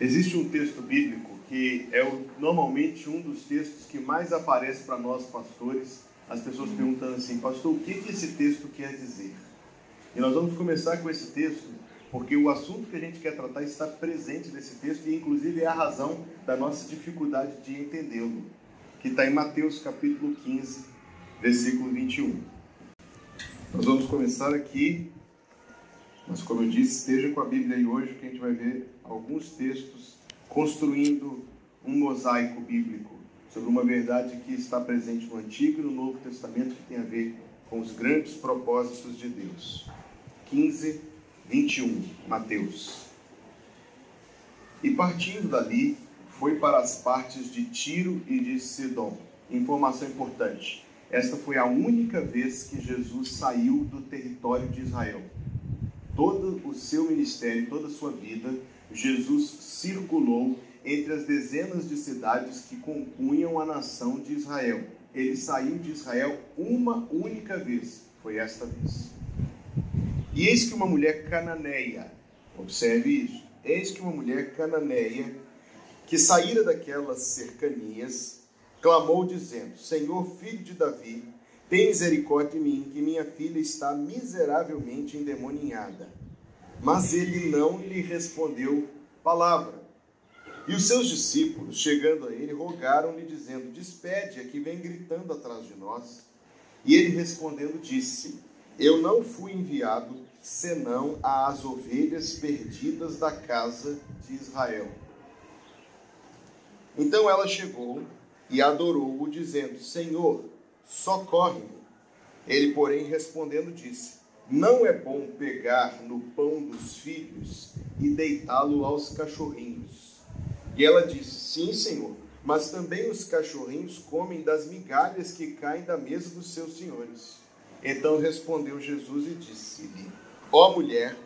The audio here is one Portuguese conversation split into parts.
Existe um texto bíblico que é normalmente um dos textos que mais aparece para nós pastores, as pessoas perguntando assim, pastor, o que esse texto quer dizer? E nós vamos começar com esse texto, porque o assunto que a gente quer tratar está presente nesse texto e inclusive é a razão da nossa dificuldade de entendê-lo, que está em Mateus capítulo 15, versículo 21. Nós vamos começar aqui, mas como eu disse, esteja com a Bíblia aí hoje, que a gente vai ver alguns textos construindo um mosaico bíblico sobre uma verdade que está presente no Antigo e no Novo Testamento que tem a ver com os grandes propósitos de Deus. 15, 21, Mateus. E partindo dali, foi para as partes de Tiro e de Sidom. Informação importante: esta foi a única vez que Jesus saiu do território de Israel. Todo o seu ministério, toda a sua vida, Jesus circulou entre as dezenas de cidades que compunham a nação de Israel. Ele saiu de Israel uma única vez, foi esta vez. E eis que uma mulher cananeia, observe isso, eis que uma mulher cananeia, que saíra daquelas cercanias, clamou dizendo: Senhor, filho de Davi, tem misericórdia de mim, que minha filha está miseravelmente endemoninhada. Mas ele não lhe respondeu palavra. E os seus discípulos, chegando a ele, rogaram-lhe, dizendo: Despede a que vem gritando atrás de nós. E ele respondendo, disse: Eu não fui enviado senão às ovelhas perdidas da casa de Israel. Então ela chegou e adorou-o, dizendo: Senhor, socorre-me. Ele, porém, respondendo, disse: Não é bom pegar no pão dos filhos e deitá-lo aos cachorrinhos. E ela disse: Sim, Senhor, mas também os cachorrinhos comem das migalhas que caem da mesa dos seus senhores. Então respondeu Jesus e disse-lhe: Ó mulher,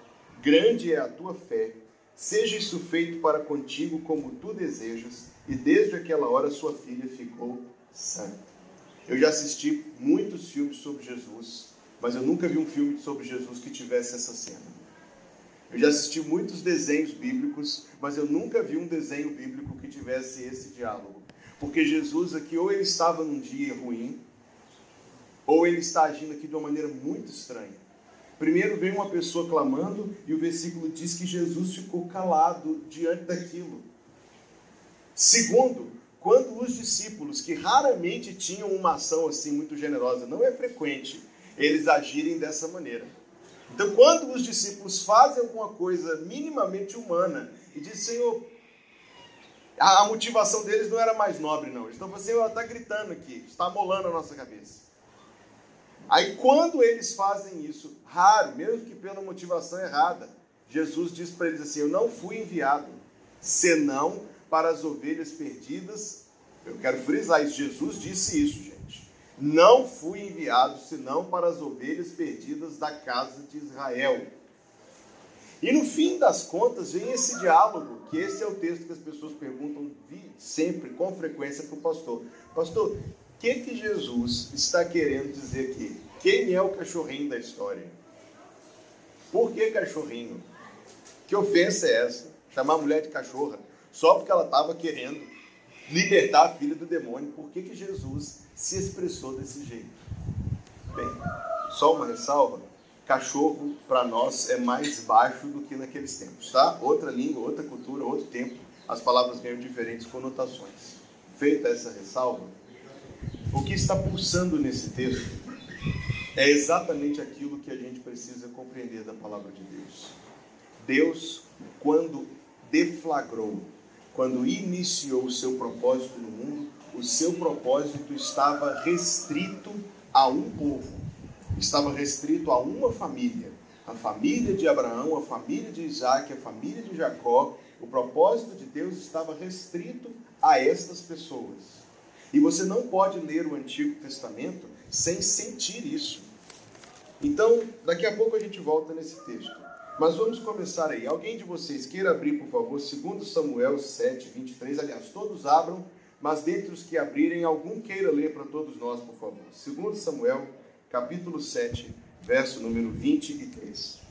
grande é a tua fé, seja isso feito para contigo como tu desejas. E desde aquela hora sua filha ficou santa. Eu já assisti muitos filmes sobre Jesus, mas eu nunca vi um filme sobre Jesus que tivesse essa cena. Eu já assisti muitos desenhos bíblicos, mas eu nunca vi um desenho bíblico que tivesse esse diálogo. Porque Jesus aqui, ou ele estava num dia ruim, ou ele está agindo aqui de uma maneira muito estranha. Primeiro vem uma pessoa clamando e o versículo diz que Jesus ficou calado diante daquilo. Segundo, quando os discípulos, que raramente tinham uma ação assim muito generosa, não é frequente eles agirem dessa maneira. Então, quando os discípulos fazem alguma coisa minimamente humana e dizem, Senhor, a, motivação deles não era mais nobre, não. Falando, Senhor, está gritando aqui, está molando a nossa cabeça. Aí, quando eles fazem isso, raro, mesmo que pela motivação errada, Jesus diz para eles assim: Eu não fui enviado, senão para as ovelhas perdidas. Eu quero frisar isso. Jesus disse isso, gente. Não fui enviado senão para as ovelhas perdidas da casa de Israel. E no fim das contas vem esse diálogo, que esse é o texto que as pessoas perguntam sempre, com frequência, para o pastor. Pastor, o que, que Jesus está querendo dizer aqui? Quem é o cachorrinho da história? Por que cachorrinho? Que ofensa é essa? Chamar a mulher de cachorra só porque ela estava querendo libertar a filha do demônio. Por que, que Jesus se expressou desse jeito? Bem, só uma ressalva: cachorro para nós é mais baixo do que naqueles tempos, tá? Outra língua, outra cultura, outro tempo, as palavras ganham diferentes conotações. Feita essa ressalva, o que está pulsando nesse texto é exatamente aquilo que a gente precisa compreender da palavra de Deus. Deus, quando deflagrou quando iniciou o seu propósito no mundo, o seu propósito estava restrito a um povo, estava restrito a uma família. A família de Abraão, a família de Isaac, a família de Jacó. O propósito de Deus estava restrito a estas pessoas. E você não pode ler o Antigo Testamento sem sentir isso. Então, daqui a pouco a gente volta nesse texto. Mas vamos começar aí. Alguém de vocês queira abrir, por favor, 2 Samuel 7, 23. Aliás, todos abram, mas dentre os que abrirem, algum queira ler para todos nós, por favor. 2 Samuel, capítulo 7, verso número 23.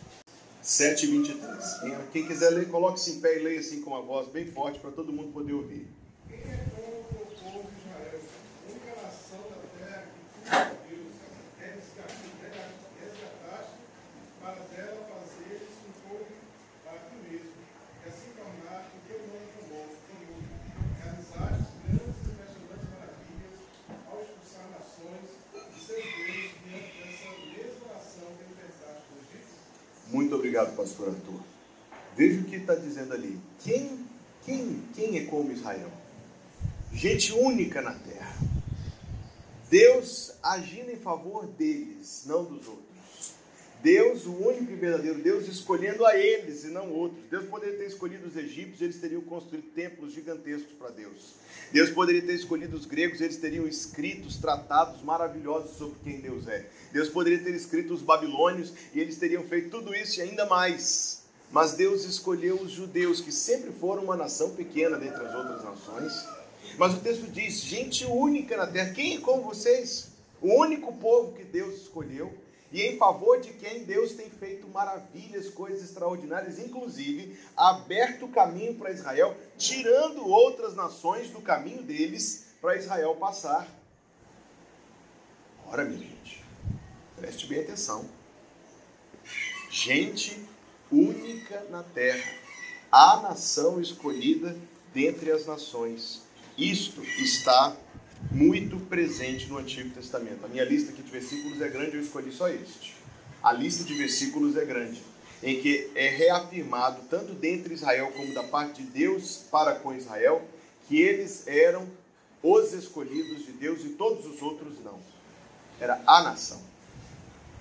7,23. Quem, quem quiser ler, coloque-se em pé e leia assim com uma voz bem forte para todo mundo poder ouvir. Quem é como o povo de Israel, única nação da terra que Deus resgataste para dela fazeres um povo para ti mesmo, e assim tornar o teu nome famoso, realizaste grandes e impressionantes maravilhas ao expulsar nações e seus deuses diante dessa mesma nação que libertaste do Egito. Muito obrigado, pastor Arthur. Veja o que está dizendo ali. Quem, quem, quem é como Israel? Gente única na terra. Deus agindo em favor deles, não dos outros. Deus, o único e verdadeiro Deus, escolhendo a eles e não outros. Deus poderia ter escolhido os egípcios, eles teriam construído templos gigantescos para Deus. Deus poderia ter escolhido os gregos, eles teriam escritos tratados maravilhosos sobre quem Deus é. Deus poderia ter escrito os babilônios e eles teriam feito tudo isso e ainda mais. Mas Deus escolheu os judeus, que sempre foram uma nação pequena dentre as outras nações. Mas o texto diz: gente única na terra. Quem é como vocês? O único povo que Deus escolheu e em favor de quem Deus tem feito maravilhas, coisas extraordinárias, inclusive aberto o caminho para Israel, tirando outras nações do caminho deles para Israel passar. Ora, minha gente, preste bem atenção. Gente única na terra, a nação escolhida dentre as nações. Isto está muito presente no Antigo Testamento. A minha lista aqui de versículos é grande, eu escolhi só este. A lista de versículos é grande, em que é reafirmado, tanto dentre Israel como da parte de Deus para com Israel, que eles eram os escolhidos de Deus e todos os outros não. Era a nação.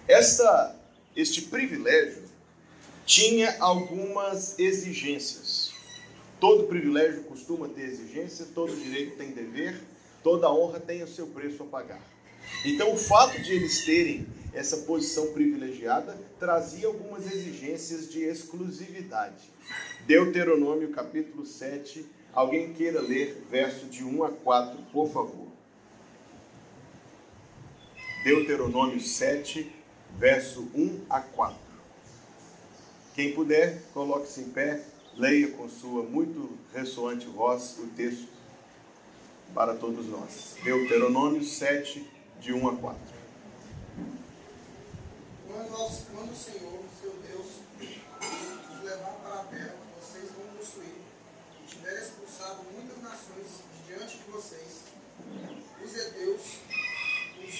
Esta, este privilégio tinha algumas exigências. Todo privilégio costuma ter exigência, todo direito tem dever, toda honra tem o seu preço a pagar. Então, o fato de eles terem essa posição privilegiada trazia algumas exigências de exclusividade. Deuteronômio capítulo 7, alguém queira ler verso de 1 a 4, por favor. Deuteronômio 7, verso 1 a 4. Quem puder, coloque-se em pé, leia com sua muito ressoante voz o texto para todos nós. Deuteronômio 7, de 1 a 4. Quando, nós, quando o Senhor, seu Deus, os levar para a terra, vocês vão possuir, e tiver expulsado muitas nações de diante de vocês, os heteus, os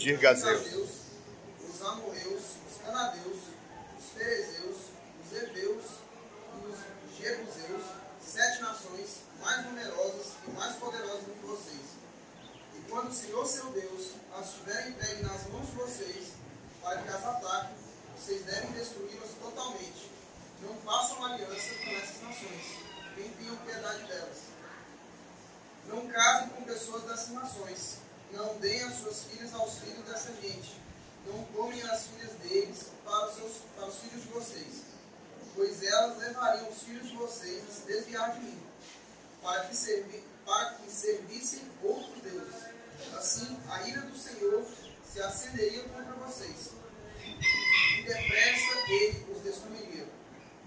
Girgazeus, os amorreus, os canadeus, os ferezeus, os heveus e os jebuseus, sete nações mais numerosas e mais poderosas do que vocês. E quando o Senhor seu Deus as tiver entregue nas mãos de vocês, para que as ataquem, vocês devem destruí-las totalmente. Não façam aliança com essas nações, nem tenham piedade delas. Não casem com pessoas dessas nações. Não deem as suas filhas aos filhos dessa gente. Não tomem as filhas deles para os, seus, para os filhos de vocês. Pois elas levariam os filhos de vocês a se desviar de mim para que, servi, para que servissem outros deuses. Assim, a ira do Senhor se acenderia contra vocês. E depressa ele os destruiria.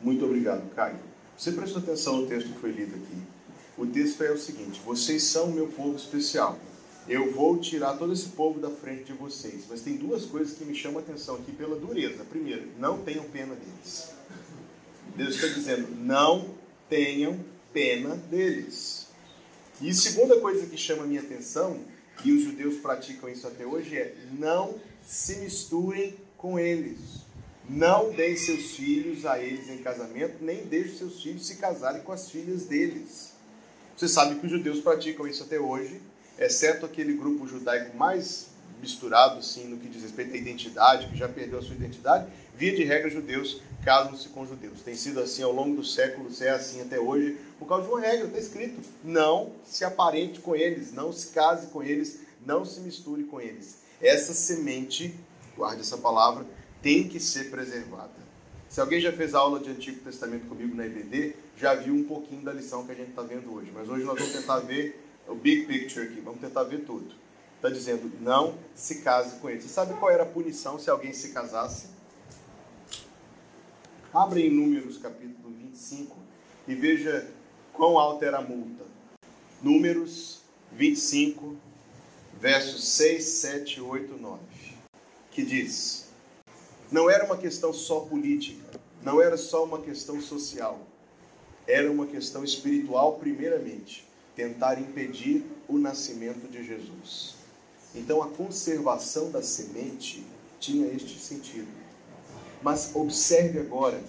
Muito obrigado, Caio. Você prestou atenção no texto que foi lido aqui. O texto é o seguinte: Vocês são meu povo especial. Eu vou tirar todo esse povo da frente de vocês. Mas tem duas coisas que me chamam a atenção aqui pela dureza. Primeiro, não tenham pena deles. Deus está dizendo: não tenham pena deles. E segunda coisa que chama minha atenção, e os judeus praticam isso até hoje, é não se misturem com eles. Não deem seus filhos a eles em casamento, nem deixem seus filhos se casarem com as filhas deles. Você sabe que os judeus praticam isso até hoje, exceto aquele grupo judaico mais misturado, assim, no que diz respeito à identidade, que já perdeu a sua identidade. Via de regra, judeus casam-se com judeus. Tem sido assim ao longo dos séculos, é assim até hoje, por causa de uma regra, está escrito: não se aparente com eles, não se case com eles, não se misture com eles. Essa semente, guarde essa palavra, tem que ser preservada. Se alguém já fez aula de Antigo Testamento comigo na EBD, já viu um pouquinho da lição que a gente está vendo hoje. Mas hoje nós vamos tentar ver o big picture aqui, vamos tentar ver tudo. Está dizendo, não se case com eles. Você sabe qual era a punição se alguém se casasse? Abre em Números capítulo 25 e veja quão alta era a multa. Números 25, versos 6, 7, 8, 9, que diz: Não era uma questão só política, não era só uma questão social, era uma questão espiritual, primeiramente, tentar impedir o nascimento de Jesus. Então, a conservação da semente tinha este sentido. Mas observe agora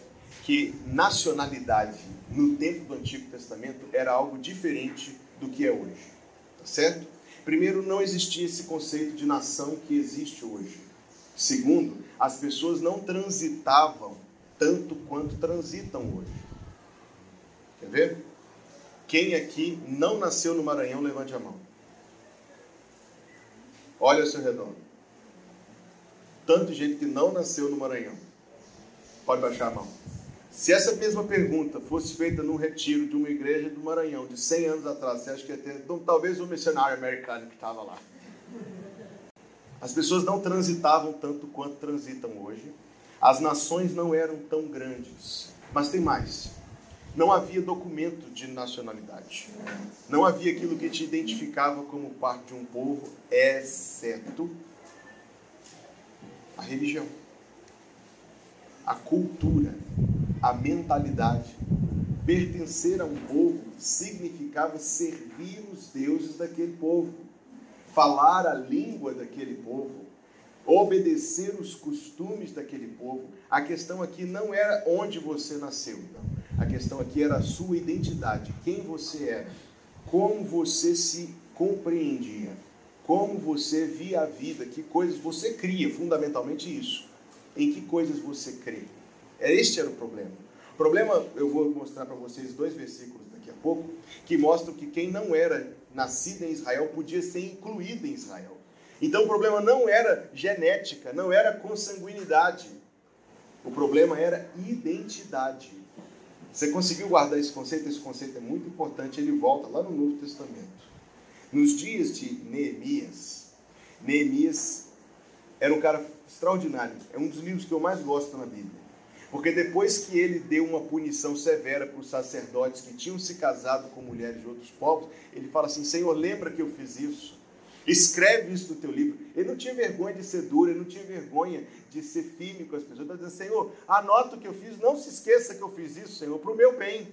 que nacionalidade no tempo do Antigo Testamento era algo diferente do que é hoje. Tá certo? Primeiro, não existia esse conceito de nação que existe hoje. Segundo, as pessoas não transitavam tanto quanto transitam hoje. Quer ver? Quem aqui não nasceu no Maranhão, levante a mão. Olha ao seu redor. Tanto gente que não nasceu no Maranhão. Pode baixar a mão. Se essa mesma pergunta fosse feita num retiro de uma igreja do Maranhão, de 100 anos atrás, você acha que ia ter então, talvez um missionário americano que estava lá? As pessoas não transitavam tanto quanto transitam hoje. As nações não eram tão grandes. Mas tem mais. Não havia documento de nacionalidade. Não havia aquilo que te identificava como parte de um povo, exceto a religião a cultura, a mentalidade. Pertencer a um povo significava servir os deuses daquele povo, falar a língua daquele povo, obedecer os costumes daquele povo. A questão aqui não era onde você nasceu, não. A questão aqui era a sua identidade, quem você era, como você se compreendia, como você via a vida, que coisas você cria, fundamentalmente isso em que coisas você crê. É, este era o problema. O problema, eu vou mostrar para vocês dois versículos daqui a pouco, que mostram que quem não era nascido em Israel podia ser incluído em Israel. Então o problema não era genética, não era consanguinidade. O problema era identidade. Você conseguiu guardar esse conceito? Esse conceito é muito importante, ele volta lá no Novo Testamento. Nos dias de Neemias, Neemias era um cara extraordinário. É um dos livros que eu mais gosto na Bíblia. Porque depois que ele deu uma punição severa para os sacerdotes que tinham se casado com mulheres de outros povos, ele fala assim: Senhor, lembra que eu fiz isso? Escreve isso no teu livro. Ele não tinha vergonha de ser duro, ele não tinha vergonha de ser firme com as pessoas. Ele está dizendo: Senhor, anota o que eu fiz, não se esqueça que eu fiz isso, Senhor, para o meu bem.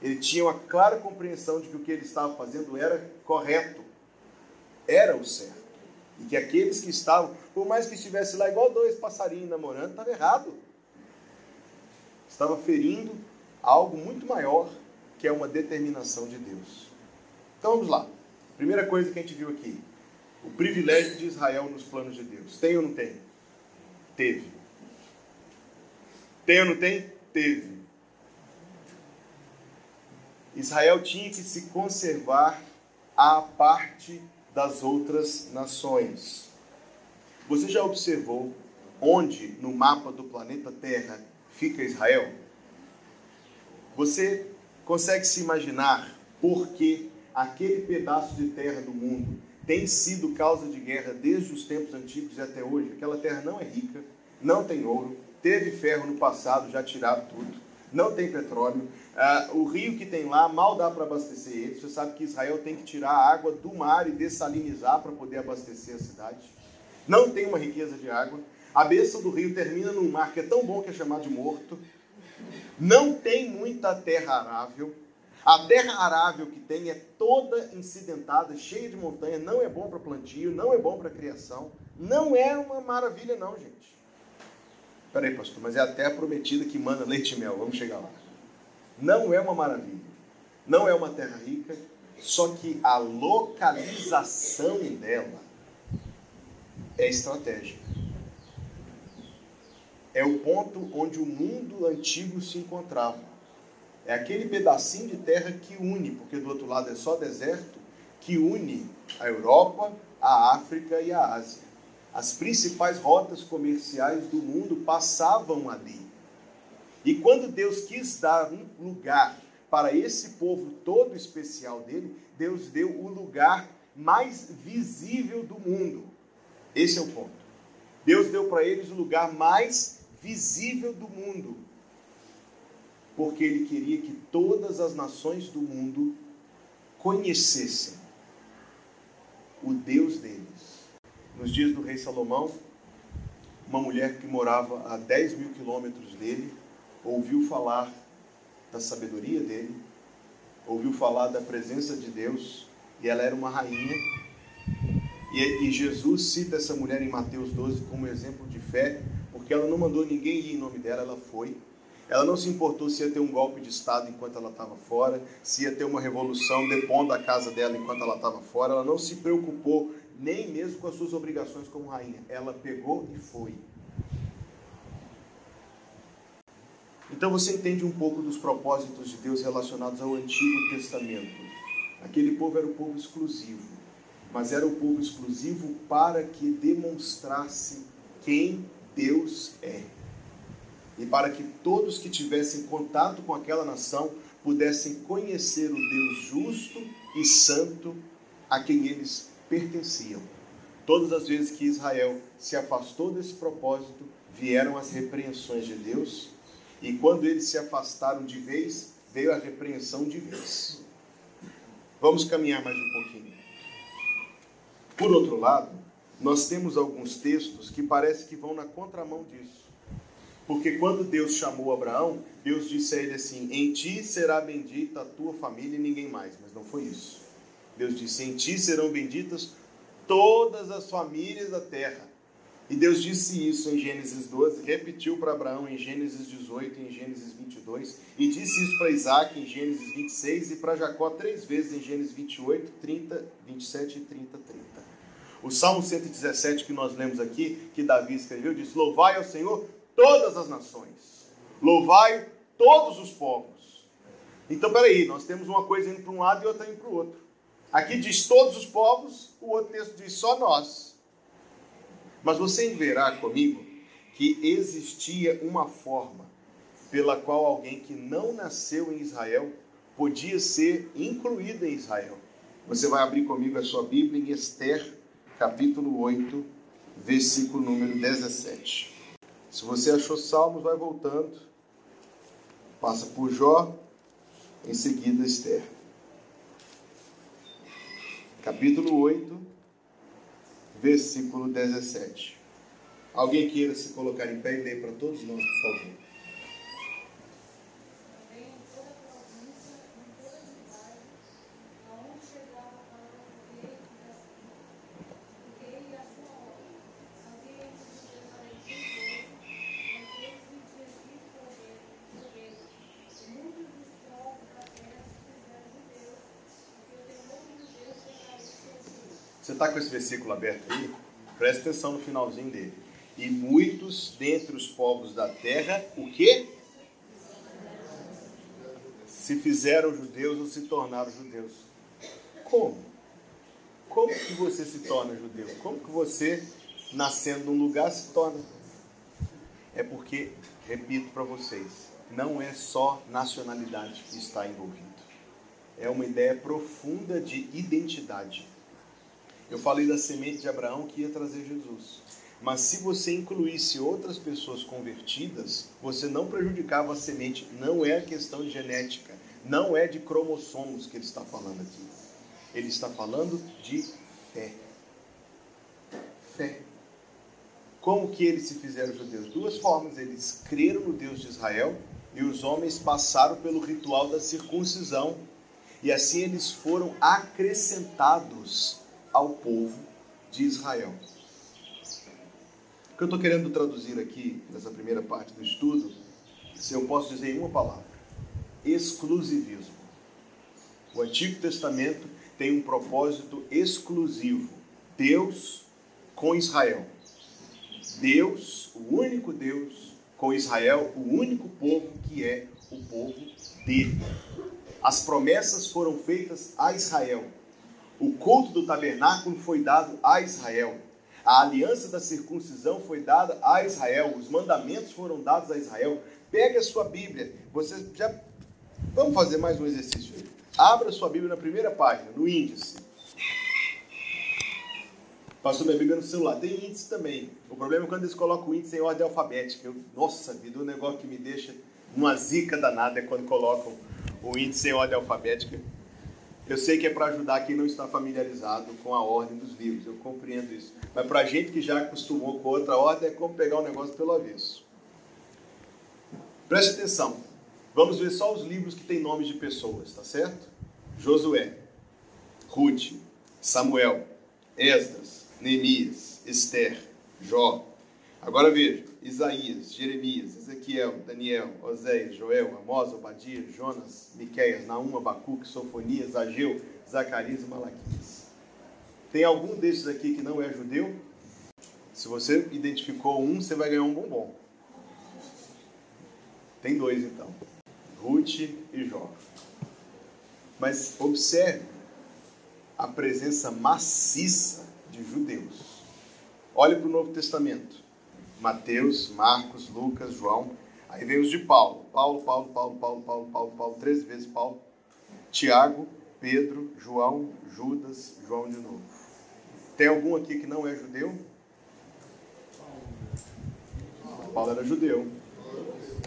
Ele tinha uma clara compreensão de que o que ele estava fazendo era correto, era o certo. E que aqueles que estavam, por mais que estivesse lá igual dois passarinhos namorando, estava errado. Estava ferindo algo muito maior, que é uma determinação de Deus. Então vamos lá. Primeira coisa que a gente viu aqui: o privilégio de Israel nos planos de Deus. Tem ou não tem? Teve. Tem ou não tem? Teve. Israel tinha que se conservar à parte das outras nações. Você já observou onde no mapa do planeta Terra fica Israel? Você consegue se imaginar por que aquele pedaço de terra do mundo tem sido causa de guerra desde os tempos antigos e até hoje? Aquela terra não é rica, não tem ouro, teve ferro no passado, já tiraram tudo, não tem petróleo, Uh, o rio que tem lá mal dá para abastecer ele. Você sabe que Israel tem que tirar a água do mar e dessalinizar para poder abastecer a cidade. Não tem uma riqueza de água. A besta do rio termina num mar que é tão bom que é chamado de morto. Não tem muita terra arável. A terra arável que tem é toda incidentada, cheia de montanha. Não é bom para plantio, não é bom para criação. Não é uma maravilha, não, gente. Peraí, pastor, mas é a terra prometida que manda leite e mel. Vamos chegar lá. Não é uma maravilha. Não é uma terra rica, só que a localização dela é estratégica. É o ponto onde o mundo antigo se encontrava. É aquele pedacinho de terra que une, porque do outro lado é só deserto, que une a Europa, a África e a Ásia. As principais rotas comerciais do mundo passavam ali. E quando Deus quis dar um lugar para esse povo todo especial dele, Deus deu o lugar mais visível do mundo. Esse é o ponto. Deus deu para eles o lugar mais visível do mundo. porque ele queria que todas as nações do mundo conhecessem o Deus deles. Nos dias do rei Salomão, uma mulher que morava a 10 mil quilômetros dele ouviu falar da sabedoria dele, ouviu falar da presença de Deus, e ela era uma rainha. E, e Jesus cita essa mulher em Mateus 12 como exemplo de fé, porque ela não mandou ninguém ir em nome dela, ela foi. Ela não se importou se ia ter um golpe de Estado enquanto ela estava fora, se ia ter uma revolução depondo a casa dela enquanto ela estava fora. Ela não se preocupou nem mesmo com as suas obrigações como rainha. Ela pegou e foi. Então você entende um pouco dos propósitos de Deus relacionados ao Antigo Testamento. Aquele povo era o povo exclusivo, mas era o povo exclusivo para que demonstrasse quem Deus é. E para que todos que tivessem contato com aquela nação pudessem conhecer o Deus justo e santo a quem eles pertenciam. Todas as vezes que Israel se afastou desse propósito, vieram as repreensões de Deus e quando eles se afastaram de vez, veio a repreensão de vez. Vamos caminhar mais um pouquinho. Por outro lado, nós temos alguns textos que parece que vão na contramão disso. Porque quando Deus chamou Abraão, Deus disse a ele assim: Em ti será bendita a tua família e ninguém mais. Mas não foi isso. Deus disse: Em ti serão benditas todas as famílias da terra. E Deus disse isso em Gênesis 12, repetiu para Abraão em Gênesis 18 e em Gênesis 22, e disse isso para Isaac em Gênesis 26 e para Jacó três vezes em Gênesis 28, 30, 27 e 30, 30. O Salmo 117 que nós lemos aqui, que Davi escreveu, diz: Louvai ao Senhor todas as nações, louvai todos os povos. Então, peraí, nós temos uma coisa indo para um lado e outra indo para o outro. Aqui diz todos os povos, o outro texto diz só nós. Mas você verá comigo que existia uma forma pela qual alguém que não nasceu em Israel podia ser incluído em Israel. Você vai abrir comigo a sua Bíblia em Esther, capítulo 8, versículo número 17. Se você achou Salmos, vai voltando, passa por Jó, em seguida Esther. Capítulo 8, versículo 17. Alguém queira se colocar em pé e ler para todos nós, por favor. Você está com esse versículo aberto aí? Preste atenção no finalzinho dele. E muitos dentre os povos da terra, o quê? Se fizeram judeus ou se tornaram judeus. Como? Como que você se torna judeu? Como que você, nascendo num lugar, se torna? É porque, repito para vocês, não é só nacionalidade que está envolvido. É uma ideia profunda de identidade. Eu falei da semente de Abraão que ia trazer Jesus. Mas se você incluísse outras pessoas convertidas, você não prejudicava a semente. Não é questão de genética, não é de cromossomos que ele está falando aqui. Ele está falando de fé. Fé. Como que eles se fizeram judeus? Duas formas. Eles creram no Deus de Israel e os homens passaram pelo ritual da circuncisão. E assim eles foram acrescentados ao povo de Israel. O que eu estou querendo traduzir aqui, nessa primeira parte do estudo, se eu posso dizer em uma palavra: exclusivismo. O Antigo Testamento tem um propósito exclusivo: Deus com Israel. Deus, o único Deus, com Israel, o único povo que é o povo dele. As promessas foram feitas a Israel o culto do tabernáculo foi dado a Israel. A aliança da circuncisão foi dada a Israel. Os mandamentos foram dados a Israel. Pegue a sua Bíblia. Você já Vamos fazer mais um exercício. Abra sua Bíblia na primeira página, no índice. Passou minha Bíblia no celular. Tem índice também. O problema é quando eles colocam o índice em ordem alfabética. Eu, nossa vida, um negócio que me deixa uma zica danada é quando colocam o índice em ordem alfabética. Eu sei que é para ajudar quem não está familiarizado com a ordem dos livros, eu compreendo isso. Mas para a gente que já acostumou com outra ordem, é como pegar um negócio pelo avesso. Preste atenção. Vamos ver só os livros que têm nomes de pessoas, tá certo? Josué, Ruth, Samuel, Esdras, Neemias, Esther, Jó. Agora veja: Isaías, Jeremias, Ezequiel, Daniel, Oséias, Joel, Amós, Obadias, Jonas, Miqueias, Naum, Abacuque, Sofonias, Ageu, Zacarias e Malaquias. Tem algum desses aqui que não é judeu? Se você identificou um, você vai ganhar um bombom. Tem dois então: Ruth e Jó. Mas observe a presença maciça de judeus. Olhe para o Novo Testamento. Mateus, Marcos, Lucas, João. Aí vem os de Paulo. Paulo, Paulo, Paulo, Paulo, Paulo, Paulo, Paulo, três vezes Paulo. Tiago, Pedro, João, Judas, João de novo. Tem algum aqui que não é judeu? Paulo era judeu.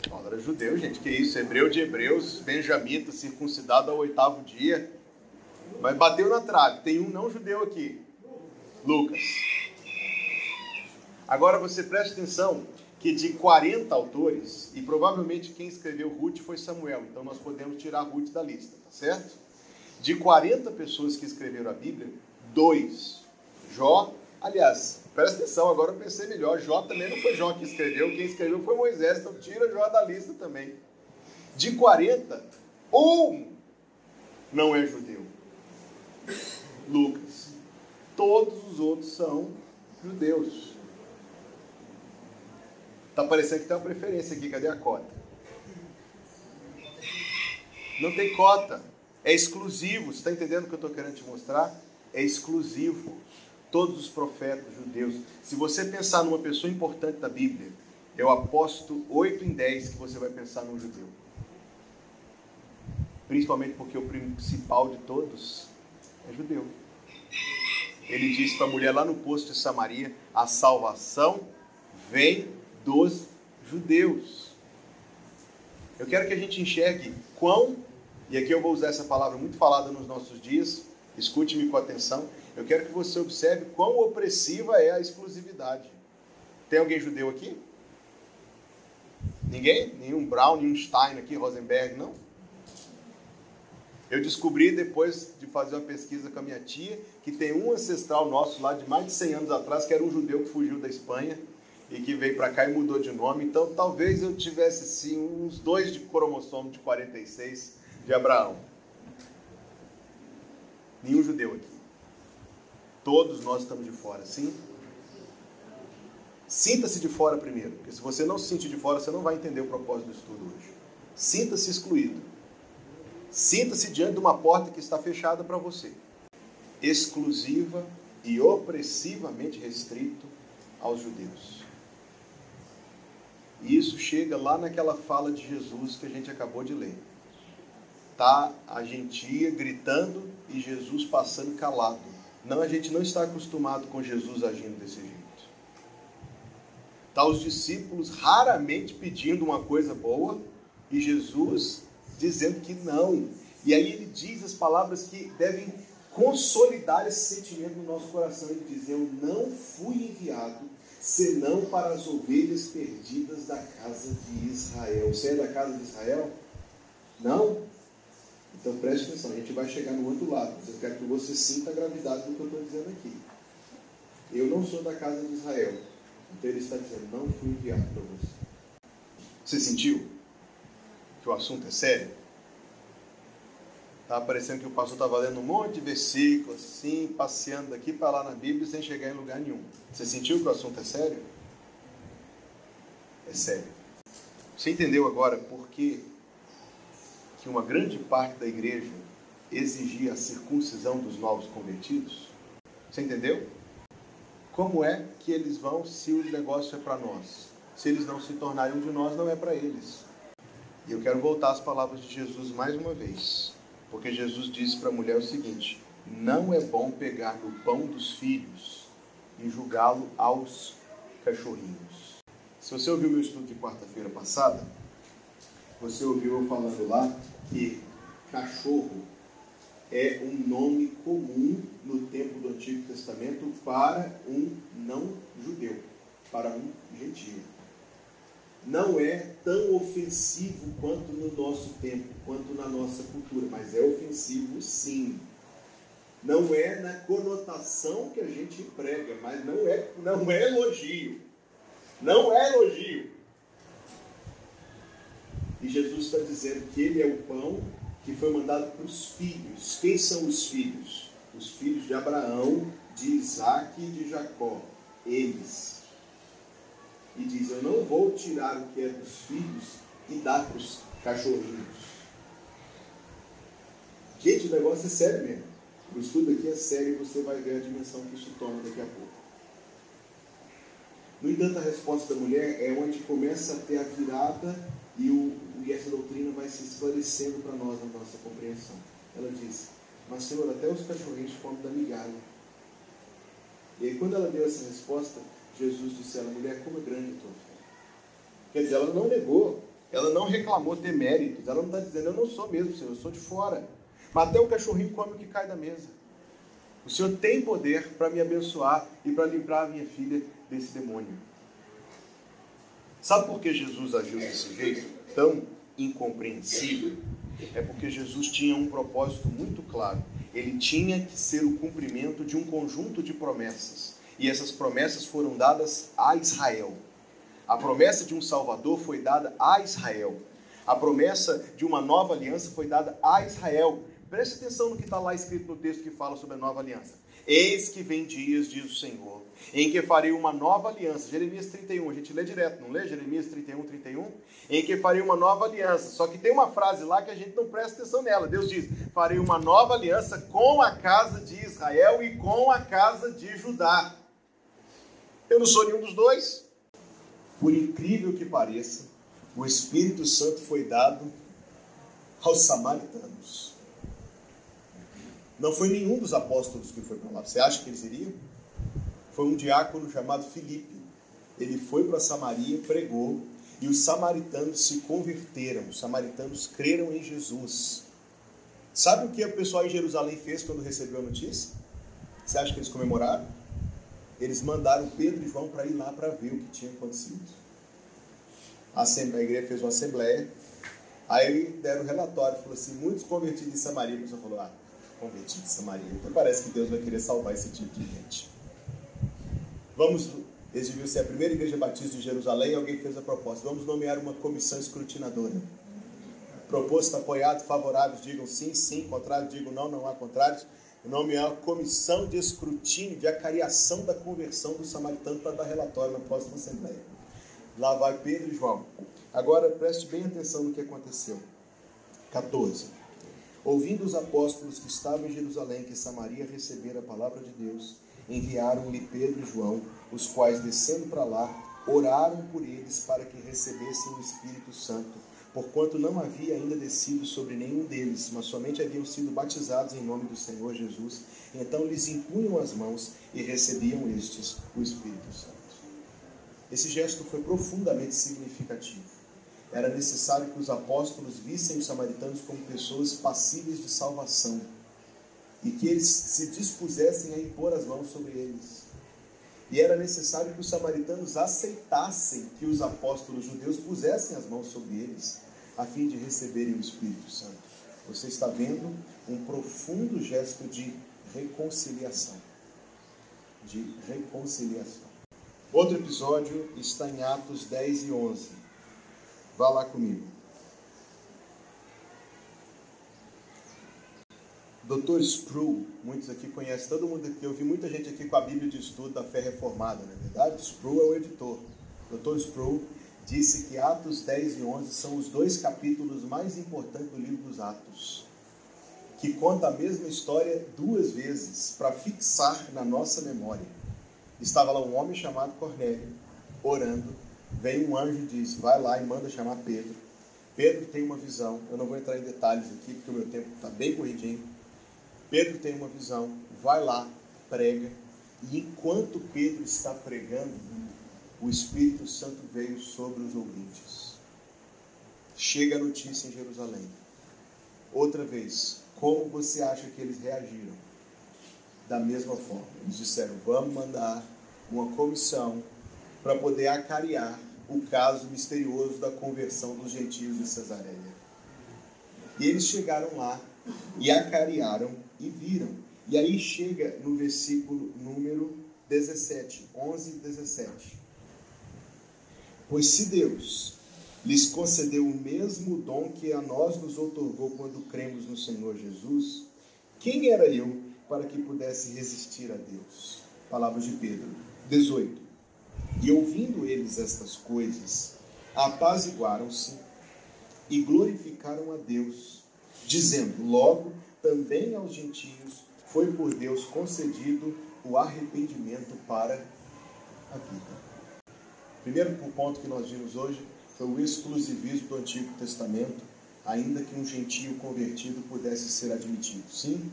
Paulo era judeu, gente. Que isso? Hebreu de hebreus, benjamita, circuncidado ao oitavo dia. Mas bateu na trave. Tem um não judeu aqui. Lucas. Agora você preste atenção que de 40 autores, e provavelmente quem escreveu Ruth foi Samuel, então nós podemos tirar Ruth da lista, tá certo? De 40 pessoas que escreveram a Bíblia, dois, Jó, aliás, presta atenção, agora eu pensei melhor, Jó também não foi Jó que escreveu, quem escreveu foi Moisés, então tira Jó da lista também. De 40, um não é judeu. Lucas. Todos os outros são judeus. Tá parecendo que tem uma preferência aqui. Cadê a cota? Não tem cota. É exclusivo. Você está entendendo o que eu estou querendo te mostrar? É exclusivo. Todos os profetas judeus. Se você pensar numa pessoa importante da Bíblia, eu aposto 8 em 10 que você vai pensar num judeu. Principalmente porque o principal de todos é judeu. Ele disse para a mulher lá no posto de Samaria: a salvação vem dos judeus. Eu quero que a gente enxergue quão, e aqui eu vou usar essa palavra muito falada nos nossos dias, escute-me com atenção. Eu quero que você observe quão opressiva é a exclusividade. Tem alguém judeu aqui? Ninguém? Nenhum Brown, nenhum Stein aqui, Rosenberg, não? Eu descobri depois de fazer uma pesquisa com a minha tia que tem um ancestral nosso lá de mais de 100 anos atrás que era um judeu que fugiu da Espanha e que veio para cá e mudou de nome. Então talvez eu tivesse sim uns dois de cromossomo de 46 de Abraão. Nenhum judeu aqui. Todos nós estamos de fora, sim? Sinta-se de fora primeiro, porque se você não se sentir de fora, você não vai entender o propósito do estudo hoje. Sinta-se excluído. Sinta-se diante de uma porta que está fechada para você, exclusiva e opressivamente restrito aos judeus. E isso chega lá naquela fala de Jesus que a gente acabou de ler. Tá a gentia gritando e Jesus passando calado. Não, a gente não está acostumado com Jesus agindo desse jeito. Tá os discípulos raramente pedindo uma coisa boa e Jesus dizendo que não. E aí ele diz as palavras que devem consolidar esse sentimento no nosso coração. Ele diz: Eu não fui enviado senão para as ovelhas perdidas da casa de Israel. Você é da casa de Israel? Não? Então preste atenção, a gente vai chegar no outro lado. Eu quero que você sinta a gravidade do que eu estou dizendo aqui. Eu não sou da casa de Israel. Então ele está dizendo: Não fui enviado para você. Você sentiu? que o assunto é sério. Estava parecendo que o pastor estava lendo um monte de versículos, assim, passeando daqui para lá na Bíblia sem chegar em lugar nenhum. Você sentiu que o assunto é sério? É sério. Você entendeu agora por que, que uma grande parte da igreja exigia a circuncisão dos novos convertidos? Você entendeu? Como é que eles vão se o negócio é para nós? Se eles não se tornarem um de nós, não é para eles. E eu quero voltar às palavras de Jesus mais uma vez, porque Jesus disse para a mulher o seguinte: não é bom pegar no pão dos filhos e julgá-lo aos cachorrinhos. Se você ouviu meu estudo de quarta-feira passada, Você ouviu eu falando lá que cachorro é um nome comum no tempo do Antigo Testamento para um não judeu, para um gentio. Não é tão ofensivo quanto no nosso tempo, quanto na nossa cultura, mas é ofensivo sim. Não é na conotação que a gente prega, mas não é, não é elogio. Não é elogio. E Jesus está dizendo que ele é o pão que foi mandado para os filhos. Quem são os filhos? Os filhos de Abraão, de Isaac e de Jacó. Eles. E diz: Eu não vou tirar o que é dos filhos e dar para os cachorrinhos. Gente, o negócio é sério mesmo. O estudo aqui é sério e você vai ver a dimensão que isso toma daqui a pouco. No entanto, a resposta da mulher é onde começa a ter a virada e, o, e essa doutrina vai se esclarecendo para nós na nossa compreensão. Ela diz: Mas, Senhor, até os cachorrinhos comem da migalha. E aí, quando ela deu essa resposta, Jesus disse a ela: Mulher, como é grande a tua fé. Quer dizer, ela não negou, ela não reclamou ter méritos, ela não está dizendo: Eu não sou mesmo, Senhor, eu sou de fora. Mas até o cachorrinho come o que cai da mesa. O Senhor tem poder para me abençoar e para livrar a minha filha desse demônio. Sabe por que Jesus agiu desse jeito tão incompreensível? É porque Jesus tinha um propósito muito claro. Ele tinha que ser o cumprimento de um conjunto de promessas. E essas promessas foram dadas a Israel. A promessa de um Salvador foi dada a Israel. A promessa de uma nova aliança foi dada a Israel. Preste atenção no que está lá escrito no texto que fala sobre a nova aliança. Eis que vem dias, diz o Senhor, em que farei uma nova aliança. Jeremias 31, a gente lê direto, não lê? Jeremias 31, 31. Em que farei uma nova aliança. Só que tem uma frase lá que a gente não presta atenção nela. Deus diz: Farei uma nova aliança com a casa de Israel e com a casa de Judá. Eu não sou nenhum dos dois. Por incrível que pareça, o Espírito Santo foi dado aos samaritanos. Não foi nenhum dos apóstolos que foi para lá. Você acha que eles iriam? Foi um diácono chamado Filipe. Ele foi para Samaria, pregou, e os samaritanos se converteram. Os samaritanos creram em Jesus. Sabe o que o pessoal em Jerusalém fez quando recebeu a notícia? Você acha que eles comemoraram? Eles mandaram Pedro e João para ir lá para ver o que tinha acontecido. A, igreja fez uma assembleia, aí deram o relatório, falou assim, muitos convertidos em Samaria. A pessoa falou, ah, convertido de Samaria. Então parece que Deus vai querer salvar esse tipo de gente. Vamos, eles deviam ser a primeira igreja batista de Jerusalém e alguém fez a proposta. Vamos nomear uma comissão escrutinadora. Proposto, apoiado, favoráveis, digam sim, sim, contrário, digam não, não há contrários. Nomear uma comissão de escrutínio, de acariação da conversão do samaritano para dar relatório na próxima assembleia. Lá vai Pedro e João. Agora preste bem atenção no que aconteceu. 14. Ouvindo os apóstolos que estavam em Jerusalém que Samaria recebera a palavra de Deus, enviaram-lhe Pedro e João, os quais, descendo para lá, oraram por eles para que recebessem o Espírito Santo, porquanto não havia ainda descido sobre nenhum deles, mas somente haviam sido batizados em nome do Senhor Jesus. Então lhes impunham as mãos e recebiam estes o Espírito Santo. Esse gesto foi profundamente significativo era necessário que os apóstolos vissem os samaritanos como pessoas passíveis de salvação e que eles se dispusessem a impor as mãos sobre eles. E era necessário que os samaritanos aceitassem que os apóstolos judeus pusessem as mãos sobre eles, a fim de receberem o Espírito Santo. Você está vendo um profundo gesto de reconciliação. De reconciliação. Outro episódio está em Atos 10 e 11. Vá lá comigo. Dr. Sproul, muitos aqui conhecem, todo mundo aqui, eu vi muita gente aqui com a Bíblia de Estudo da Fé Reformada, não é verdade? Sproul é o editor. Dr. Sproul disse que Atos 10 e 11 são os dois capítulos mais importantes do livro dos Atos, que conta a mesma história duas vezes para fixar na nossa memória. Estava lá um homem chamado Cornélio, orando, vem um anjo e diz: vai lá e manda chamar Pedro. Pedro tem uma visão, eu não vou entrar em detalhes aqui porque o meu tempo está bem corridinho. Pedro tem uma visão, vai lá, prega, e enquanto Pedro está pregando, o Espírito Santo veio sobre os ouvintes. chega a notícia em Jerusalém. Outra vez, como você acha que eles reagiram? Da mesma forma, eles disseram: vamos mandar uma comissão para poder acariar o caso misterioso da conversão dos gentios de Cesareia. E eles chegaram lá e acariaram e viram. E aí chega no versículo número 17, 11 e 17. Pois se Deus lhes concedeu o mesmo dom que a nós nos otorgou quando cremos no Senhor Jesus, quem era eu para que pudesse resistir a Deus? Palavras de Pedro. 18. E ouvindo eles estas coisas, apaziguaram-se e glorificaram a Deus, dizendo: Logo, também aos gentios foi por Deus concedido o arrependimento para a vida. Primeiro ponto que nós vimos hoje foi o exclusivismo do Antigo Testamento, ainda que um gentio convertido pudesse ser admitido. Sim?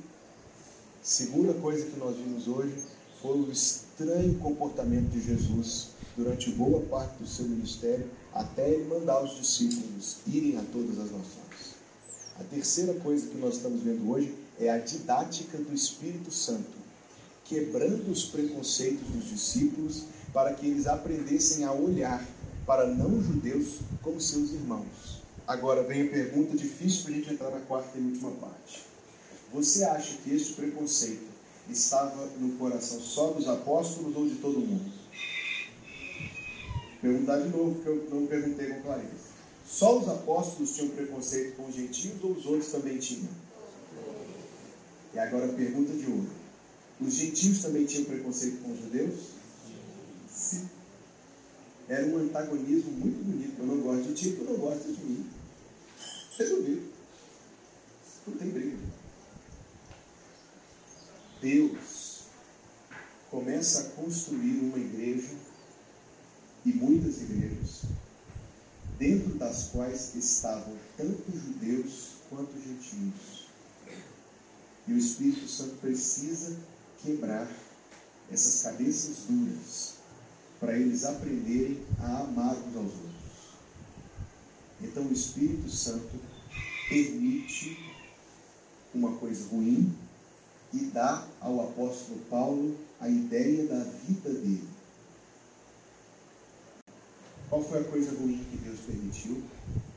Segunda coisa que nós vimos hoje foi o estranho comportamento de Jesus durante boa parte do seu ministério, até ele mandar os discípulos irem a todas as nações. A terceira coisa que nós estamos vendo hoje é a didática do Espírito Santo, quebrando os preconceitos dos discípulos para que eles aprendessem a olhar para não-judeus como seus irmãos. Agora vem a pergunta difícil para a gente entrar na quarta e última parte. Você acha que este preconceito estava no coração só dos apóstolos ou de todo mundo? Perguntar de novo, porque eu não perguntei com clareza. Só os apóstolos tinham preconceito com os gentios ou os outros também tinham? E agora a pergunta de ouro. Os gentios também tinham preconceito com os judeus? Sim. Era um antagonismo muito bonito. Eu não gosto de ti, tu não gosta de mim. Resolvido. Não tem briga. Deus começa a construir uma igreja e muitas igrejas, dentro das quais estavam tanto judeus quanto gentios. E o Espírito Santo precisa quebrar essas cabeças duras para eles aprenderem a amar uns aos outros. Então o Espírito Santo permite uma coisa ruim e dá ao apóstolo Paulo a ideia da vida dele. Qual foi a coisa ruim que Deus permitiu?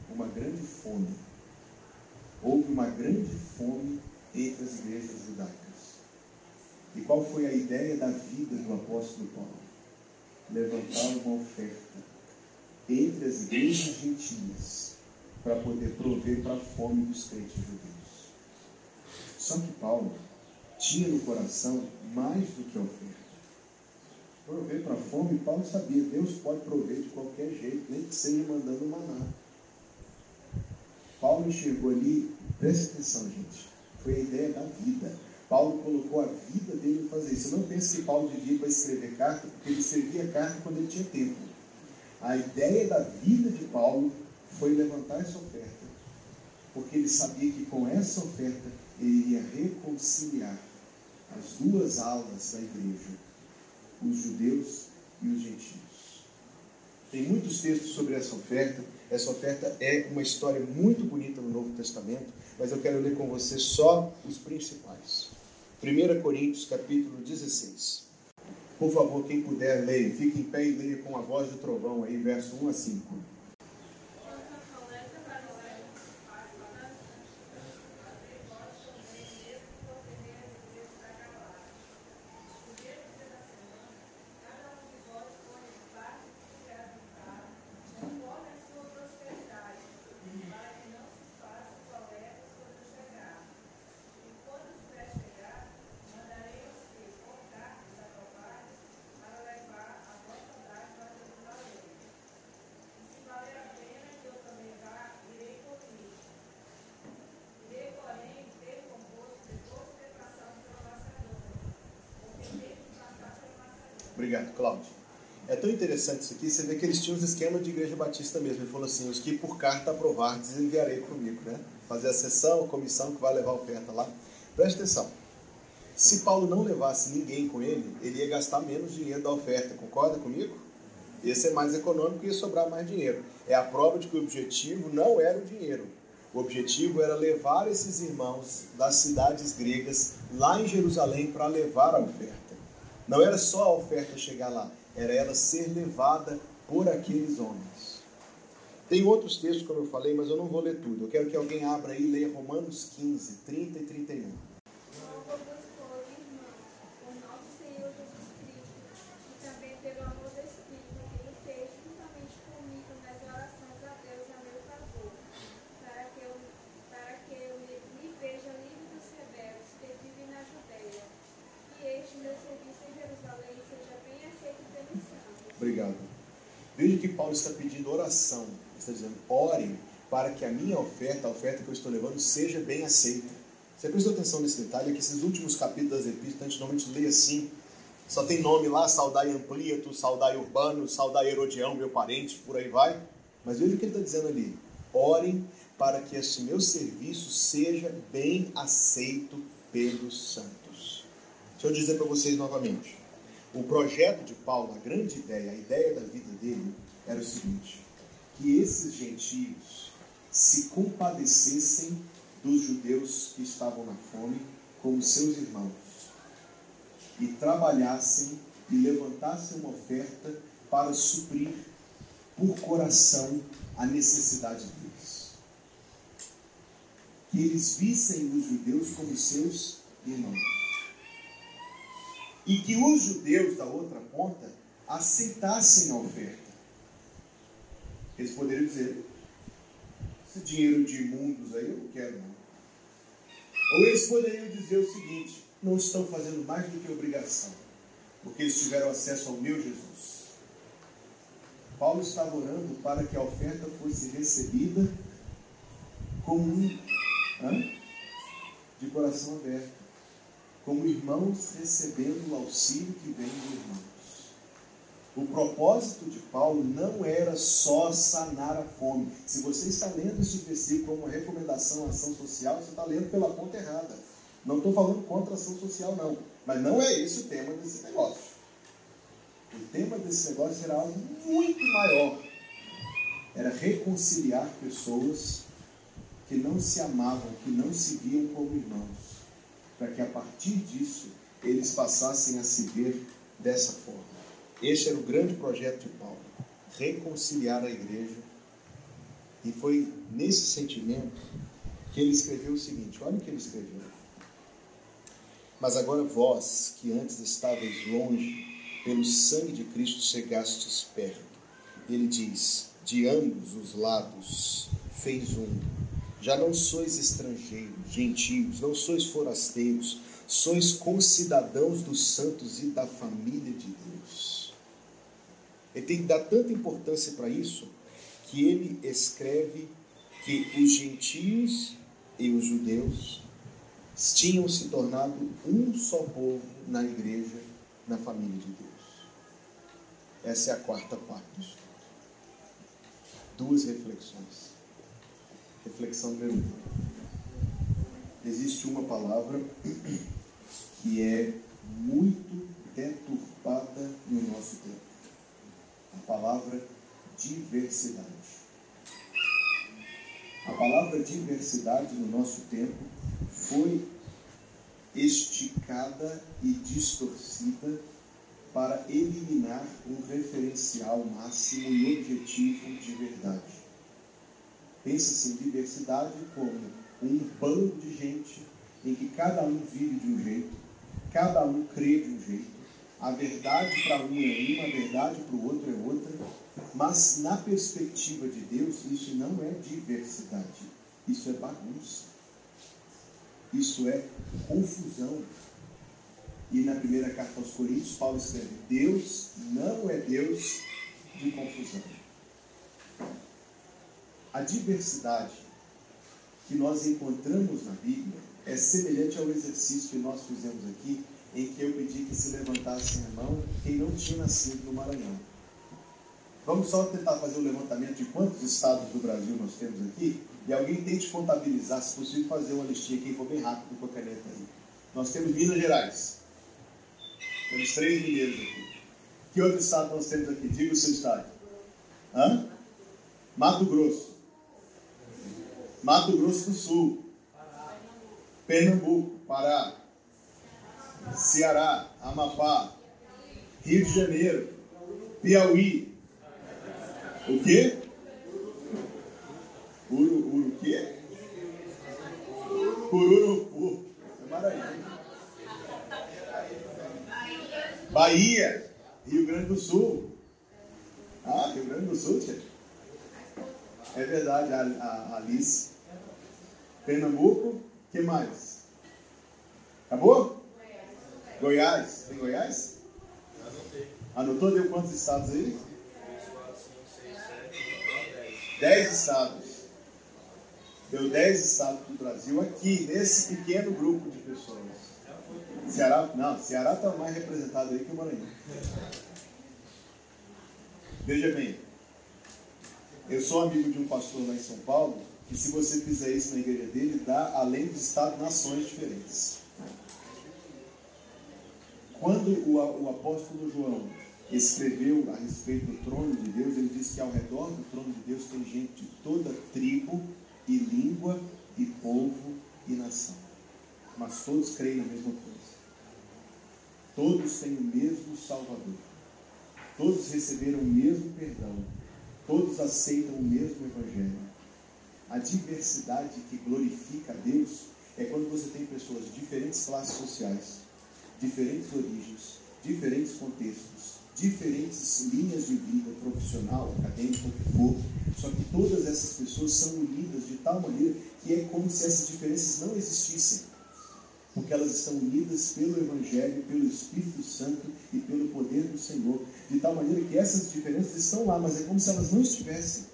Uma grande fome. Houve uma grande fome entre as igrejas judaicas. E qual foi a ideia da vida do apóstolo Paulo? Levantar uma oferta entre as igrejas gentias para poder prover para a fome dos crentes judeus. Só que Paulo tinha no coração mais do que oferta. Prover para a fome, Paulo sabia, Deus pode prover de qualquer jeito, nem que seja mandando maná. Paulo enxergou ali, preste atenção, gente, foi a ideia da vida. Paulo colocou a vida dele em fazer isso. Você não pense que Paulo vivia para escrever carta, porque ele escrevia carta quando ele tinha tempo. A ideia da vida de Paulo foi levantar essa oferta, porque ele sabia que com essa oferta ele iria reconciliar as duas alas da igreja, os judeus e os gentios. Tem muitos textos sobre essa oferta. Essa oferta é uma história muito bonita no Novo Testamento, mas eu quero ler com você só os principais. 1 Coríntios, capítulo 16. Por favor, quem puder, leia. Fique em pé e leia com a voz de trovão aí, verso 1 a 5. Obrigado, Cláudio. É tão interessante isso aqui, você vê que eles tinham um esquema de igreja batista mesmo. Ele falou assim: os que por carta aprovar, desenviarei comigo, né? Fazer a sessão, a comissão que vai levar a oferta lá. Preste atenção. Se Paulo não levasse ninguém com ele, ele ia gastar menos dinheiro da oferta. Concorda comigo? Ia ser mais econômico e ia sobrar mais dinheiro. É a prova de que o objetivo não era o dinheiro. O objetivo era levar esses irmãos das cidades gregas lá em Jerusalém para levar a oferta. Não era só a oferta chegar lá, era ela ser levada por aqueles homens. Tem outros textos, como eu falei, mas eu não vou ler tudo. Eu quero que alguém abra aí e leia Romanos 15, 30 e 31. Oração. Ele está dizendo: ore para que a minha oferta, a oferta que eu estou levando, seja bem aceita. Você prestou atenção nesse detalhe? É que esses últimos capítulos das epístolas, a gente normalmente lê assim. Só tem nome lá, saudai Amplíato, saudai Urbano, saudai Herodião, meu parente, por aí vai. Mas veja o que ele está dizendo ali. Orem para que este meu serviço seja bem aceito pelos santos. Deixa eu dizer para vocês novamente. O projeto de Paulo, a grande ideia, a ideia da vida dele era o seguinte: que esses gentios se compadecessem dos judeus que estavam na fome como seus irmãos e trabalhassem e levantassem uma oferta para suprir por coração a necessidade deles. Que eles vissem os judeus como seus irmãos e que os judeus da outra ponta aceitassem a oferta. Eles poderiam dizer: esse dinheiro de imundos aí eu não quero, não. Ou eles poderiam dizer o seguinte: não estão fazendo mais do que obrigação, porque eles tiveram acesso ao meu Jesus. Paulo estava orando para que a oferta fosse recebida como de coração aberto como irmãos recebendo o auxílio que vem de irmãos. O propósito de Paulo não era só sanar a fome. Se você está lendo esse versículo como recomendação à ação social, você está lendo pela ponta errada. Não estou falando contra a ação social, não. Mas não é esse o tema desse negócio. O tema desse negócio era algo muito maior. Era reconciliar pessoas que não se amavam, que não se viam como irmãos para que a partir disso eles passassem a se ver dessa forma. Este era o grande projeto de Paulo, reconciliar a igreja. E foi nesse sentimento que ele escreveu o seguinte: olha o que ele escreveu. Mas agora vós, que antes estáveis longe, pelo sangue de Cristo chegastes perto. Ele diz: de ambos os lados fez um já não sois estrangeiros, gentios, não sois forasteiros, sois concidadãos dos santos e da família de Deus. Ele tem que dar tanta importância para isso que ele escreve que os gentios e os judeus tinham se tornado um só povo na igreja, na família de Deus. Essa é a quarta parte. Duas reflexões. Reflexão número um. Existe uma palavra que é muito deturpada no nosso tempo. Palavra diversidade. A palavra diversidade no nosso tempo foi esticada e distorcida para eliminar um referencial máximo e objetivo de verdade. Pensa-se em diversidade como um bando de gente em que cada um vive de um jeito, cada um crê de um jeito, a verdade para um é uma, a verdade para o outro é outra, mas na perspectiva de Deus, isso não é diversidade, isso é bagunça, isso é confusão. E na primeira carta aos Coríntios, Paulo escreve: Deus não é Deus de confusão. A diversidade que nós encontramos na Bíblia é semelhante ao exercício que nós fizemos aqui, em que eu pedi que se levantasse a mão quem não tinha nascido no Maranhão. Vamos só tentar fazer um levantamento de quantos estados do Brasil nós temos aqui e alguém tente contabilizar, se possível, fazer uma listinha aqui, for bem rápido com a caneta aí. Nós temos Minas Gerais. Temos três mineiros aqui. Que outro estado nós temos aqui? Diga o seu estado. Hã? Mato Grosso. Mato Grosso do Sul. Pernambuco, Pará. Ceará, Amapá, Rio de Janeiro, Piauí. O quê? Uru, uru quê? Cururupu. É. Bahia, Rio Grande do Sul. Ah, Rio Grande do Sul, tia. É verdade, a, a Alice. Pernambuco, que mais? Acabou? Goiás. Tem Goiás? Anotou? Deu quantos estados aí? 10 estados. Deu 10 estados do Brasil aqui, nesse pequeno grupo de pessoas. Ceará, não, Ceará está mais representado aí que o Maranhão. Veja bem, eu sou amigo de um pastor lá em São Paulo, que se você fizer isso na igreja dele, dá, além do Estado, nações diferentes. Quando o, o apóstolo João escreveu a respeito do trono de Deus, ele disse que ao redor do trono de Deus tem gente de toda tribo e língua e povo e nação. Mas todos creem na mesma coisa. Todos têm o mesmo Salvador. Todos receberam o mesmo perdão. Todos aceitam o mesmo Evangelho. A diversidade que glorifica a Deus é quando você tem pessoas de diferentes classes sociais, diferentes origens, diferentes contextos, diferentes linhas de vida profissional, acadêmica, o que for, só que todas essas pessoas são unidas de tal maneira que é como se essas diferenças não existissem porque elas estão unidas pelo Evangelho, pelo Espírito Santo e pelo poder do Senhor, de tal maneira que essas diferenças estão lá, mas é como se elas não estivessem.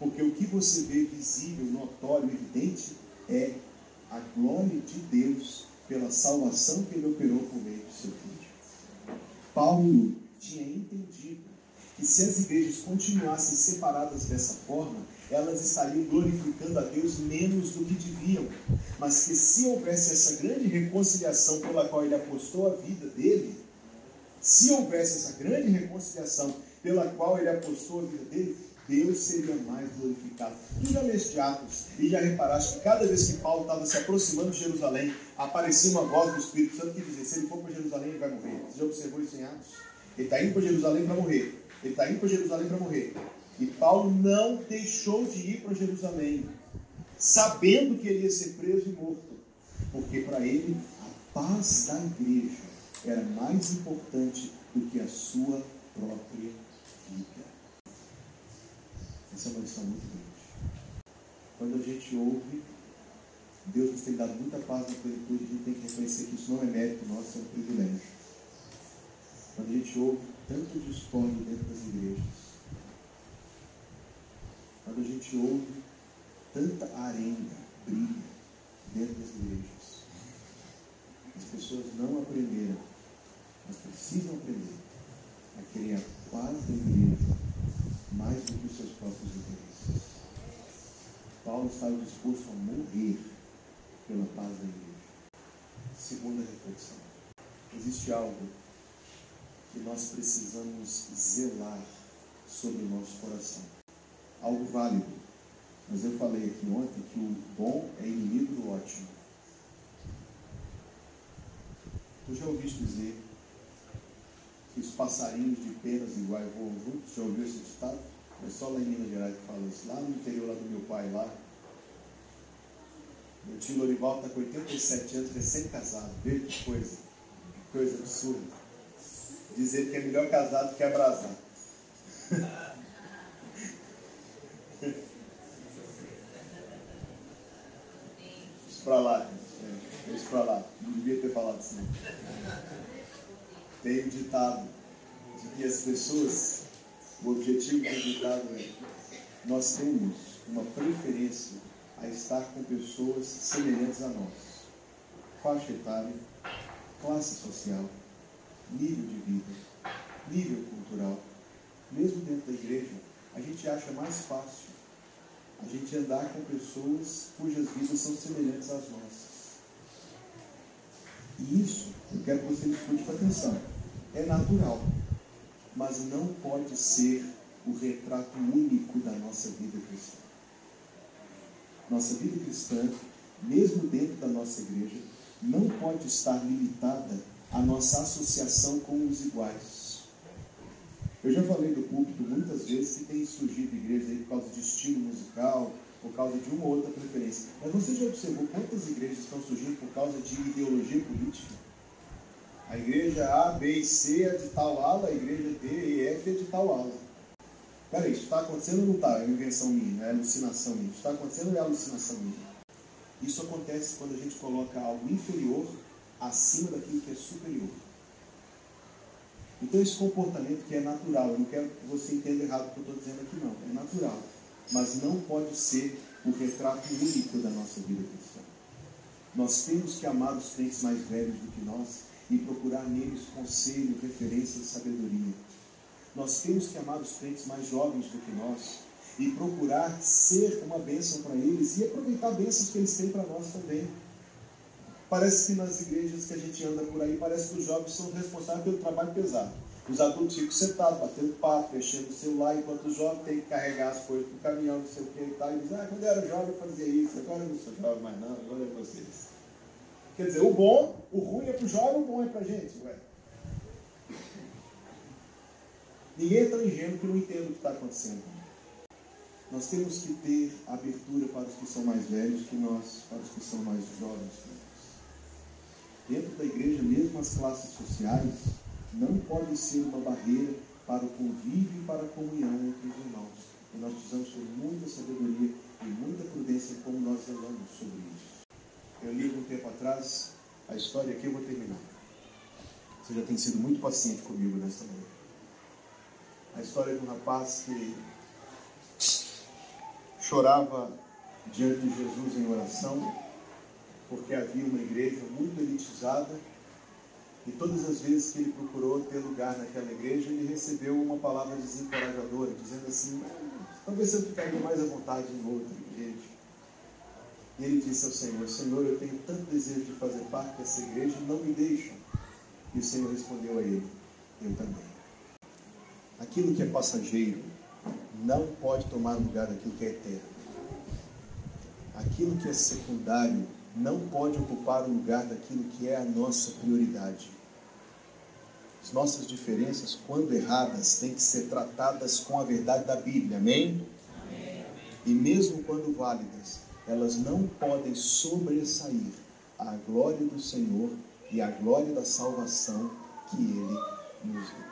Porque o que você vê visível, notório, evidente, é a glória de Deus pela salvação que ele operou por meio do seu Filho. Paulo tinha entendido que se as igrejas continuassem separadas dessa forma, elas estariam glorificando a Deus menos do que deviam. Mas que se houvesse essa grande reconciliação pela qual ele apostou a vida dele, se houvesse essa grande reconciliação pela qual ele apostou a vida dele, Deus seria mais glorificado. Tu já leste Atos e já reparaste que cada vez que Paulo estava se aproximando de Jerusalém, aparecia uma voz do Espírito Santo que dizia: se ele for para Jerusalém, ele vai morrer. Você já observou isso em Atos? Ele está indo para Jerusalém para morrer. Ele está indo para Jerusalém para morrer. E Paulo não deixou de ir para Jerusalém, sabendo que ele ia ser preso e morto, porque para ele a paz da igreja era mais importante do que a sua própria vida. Essa é uma lição muito grande. Quando a gente ouve, Deus nos tem dado muita paz na plenitude, a gente tem que reconhecer que isso não é mérito nosso, é um privilégio. Quando a gente ouve tanto discórdia dentro das igrejas, quando a gente ouve tanta arenga, briga dentro das igrejas. As pessoas não aprenderam, mas precisam aprender a querer a paz da igreja mais do que os seus próprios interesses. Paulo estava disposto a morrer pela paz da igreja. Segunda reflexão. Existe algo que nós precisamos zelar sobre o nosso coração algo válido. Mas eu falei aqui ontem que o bom é inimigo do ótimo. Tu já ouviste dizer que os passarinhos de penas iguais voam juntos? Já ouviu esse ditado? É só lá em Minas Gerais que fala isso. Lá no interior lá do meu pai, lá. Meu tio Lorival está com 87 anos, recém-casado. Vê que coisa. Que coisa absurda. Dizer que é melhor casado que abrasado. para lá, é, deixa para lá. Não devia ter falado assim. Tem um ditado de que as pessoas, o objetivo do ditado é nós temos uma preferência a estar com pessoas semelhantes a nós. Faixa etária, classe social, nível de vida, nível cultural. Mesmo dentro da igreja, a gente acha mais fácil a gente andar com pessoas cujas vidas são semelhantes às nossas. E isso, eu quero que você escute com atenção, é natural. mas não pode ser o retrato único da nossa vida cristã. Nossa vida cristã, mesmo dentro da nossa igreja, não pode estar limitada à nossa associação com os iguais. Eu já falei do púlpito muitas vezes que tem surgido igrejas aí por causa de estilo musical, por causa de uma ou outra preferência. Mas você já observou quantas igrejas estão surgindo por causa de ideologia política? A igreja A, B e C é de tal ala, a igreja D e F é de tal ala. Peraí, isso está acontecendo ou não está? É invenção minha, é alucinação minha. Isso está acontecendo ou é alucinação minha? Isso acontece quando a gente coloca algo inferior acima daquilo que é superior. Então esse comportamento que é natural, eu não quero que você entenda errado o que eu estou dizendo aqui não, é natural. Mas não pode ser o retrato único da nossa vida cristã. Nós temos que amar os crentes mais velhos do que nós e procurar neles conselho, referência e sabedoria. Nós temos que amar os crentes mais jovens do que nós e procurar ser uma bênção para eles e aproveitar bênçãos que eles têm para nós também. Parece que nas igrejas que a gente anda por aí, parece que os jovens são responsáveis pelo trabalho pesado. Os adultos ficam sentados, batendo papo, mexendo no celular, enquanto os jovens têm que carregar as coisas para o caminhão, não sei o que e tal. E dizem, ah, quando eu era jovem eu fazia isso, agora eu não sou jovem mais não, agora é vocês. Quer dizer, o bom, o ruim é para o jovem, o bom é para a gente, ué. Ninguém é tão ingênuo que não entenda o que está acontecendo. Nós temos que ter abertura para os que são mais velhos que nós, para os que são mais jovens que nós. Dentro da igreja, mesmo as classes sociais não podem ser uma barreira para o convívio e para a comunhão entre os irmãos. E nós precisamos ter muita sabedoria e muita prudência como nós falamos sobre isso. Eu li um tempo atrás a história aqui, eu vou terminar. Você já tem sido muito paciente comigo nessa manhã. A história de um rapaz que chorava diante de Jesus em oração, porque havia uma igreja muito elitizada e todas as vezes que ele procurou ter lugar naquela igreja, ele recebeu uma palavra desencorajadora, dizendo assim: talvez eu ficaria mais à vontade em outra igreja. E ele disse ao Senhor: Senhor, eu tenho tanto desejo de fazer parte dessa igreja, não me deixa. E o Senhor respondeu a ele: Eu também. Aquilo que é passageiro não pode tomar lugar daquilo que é eterno. Aquilo que é secundário não pode ocupar o lugar daquilo que é a nossa prioridade. As nossas diferenças, quando erradas, têm que ser tratadas com a verdade da Bíblia, amém? amém. E mesmo quando válidas, elas não podem sobressair a glória do Senhor e a glória da salvação que Ele nos deu.